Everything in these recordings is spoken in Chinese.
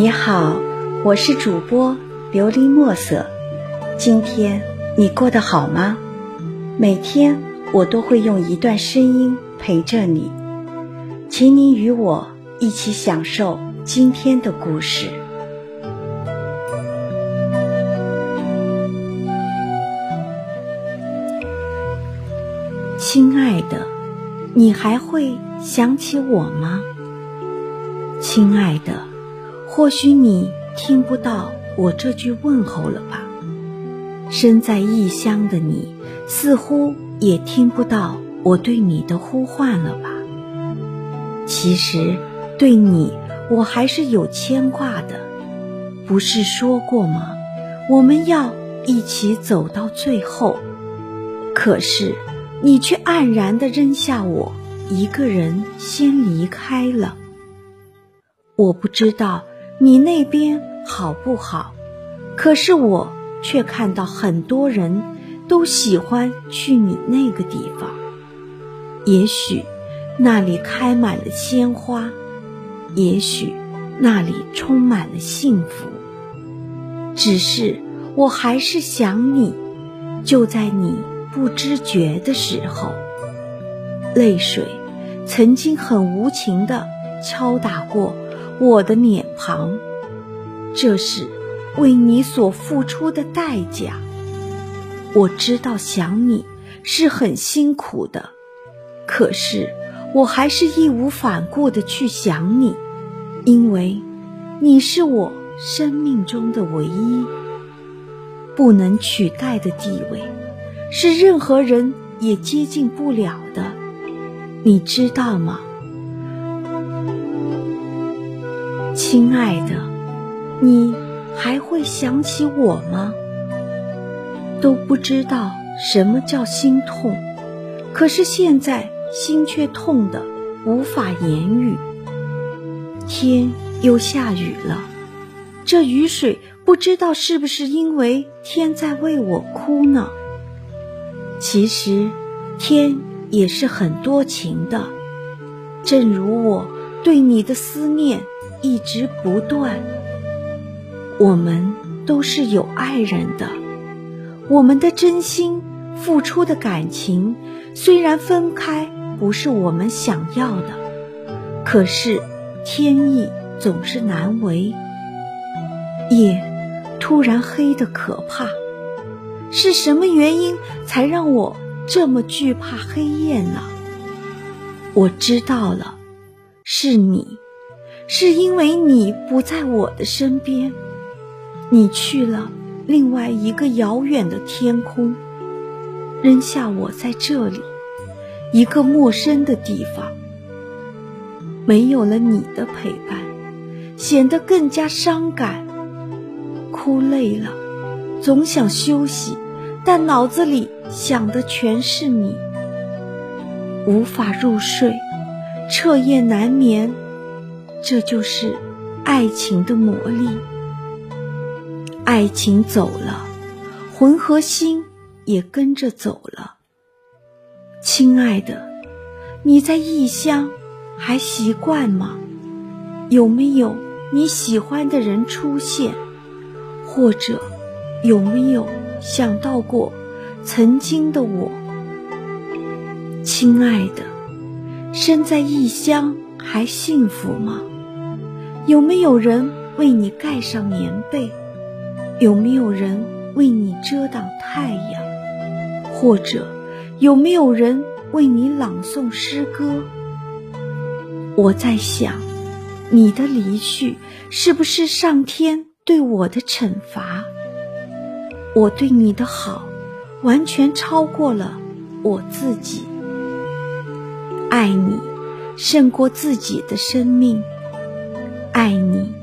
你好，我是主播琉璃墨色。今天你过得好吗？每天我都会用一段声音陪着你，请你与我一起享受今天的故事。亲爱的，你还会想起我吗？亲爱的。或许你听不到我这句问候了吧？身在异乡的你，似乎也听不到我对你的呼唤了吧？其实，对你我还是有牵挂的。不是说过吗？我们要一起走到最后。可是，你却黯然地扔下我一个人先离开了。我不知道。你那边好不好？可是我却看到很多人都喜欢去你那个地方。也许那里开满了鲜花，也许那里充满了幸福。只是我还是想你，就在你不知觉的时候，泪水曾经很无情地敲打过。我的脸庞，这是为你所付出的代价。我知道想你是很辛苦的，可是我还是义无反顾的去想你，因为你是我生命中的唯一，不能取代的地位，是任何人也接近不了的，你知道吗？亲爱的，你还会想起我吗？都不知道什么叫心痛，可是现在心却痛得无法言语。天又下雨了，这雨水不知道是不是因为天在为我哭呢？其实，天也是很多情的，正如我对你的思念。一直不断。我们都是有爱人的，我们的真心付出的感情，虽然分开不是我们想要的，可是天意总是难违。夜突然黑的可怕，是什么原因才让我这么惧怕黑夜呢？我知道了，是你。是因为你不在我的身边，你去了另外一个遥远的天空，扔下我在这里，一个陌生的地方。没有了你的陪伴，显得更加伤感。哭累了，总想休息，但脑子里想的全是你，无法入睡，彻夜难眠。这就是爱情的魔力。爱情走了，魂和心也跟着走了。亲爱的，你在异乡还习惯吗？有没有你喜欢的人出现？或者有没有想到过曾经的我？亲爱的，身在异乡还幸福吗？有没有人为你盖上棉被？有没有人为你遮挡太阳？或者有没有人为你朗诵诗歌？我在想，你的离去是不是上天对我的惩罚？我对你的好，完全超过了我自己。爱你，胜过自己的生命。爱你，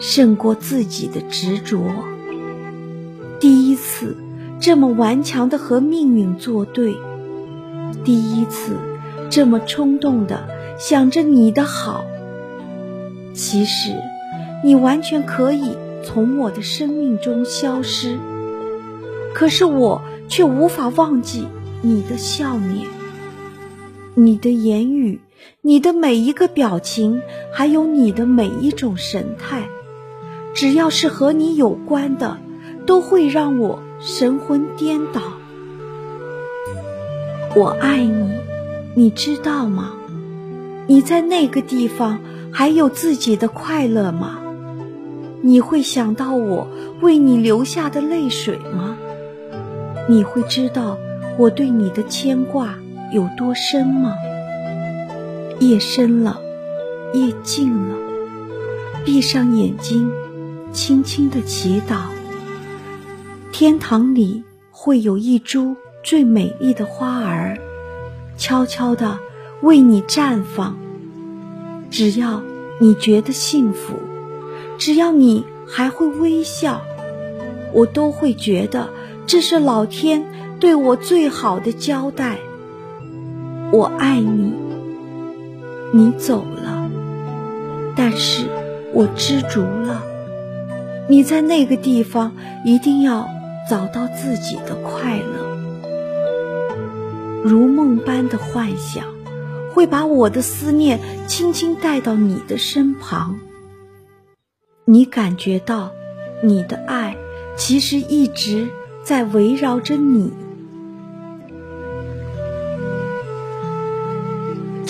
胜过自己的执着。第一次这么顽强的和命运作对，第一次这么冲动的想着你的好。其实，你完全可以从我的生命中消失，可是我却无法忘记你的笑脸，你的言语。你的每一个表情，还有你的每一种神态，只要是和你有关的，都会让我神魂颠倒。我爱你，你知道吗？你在那个地方还有自己的快乐吗？你会想到我为你流下的泪水吗？你会知道我对你的牵挂有多深吗？夜深了，夜静了，闭上眼睛，轻轻的祈祷。天堂里会有一株最美丽的花儿，悄悄的为你绽放。只要你觉得幸福，只要你还会微笑，我都会觉得这是老天对我最好的交代。我爱你，你走了，但是我知足了。你在那个地方一定要找到自己的快乐，如梦般的幻想。会把我的思念轻轻带到你的身旁。你感觉到，你的爱其实一直在围绕着你。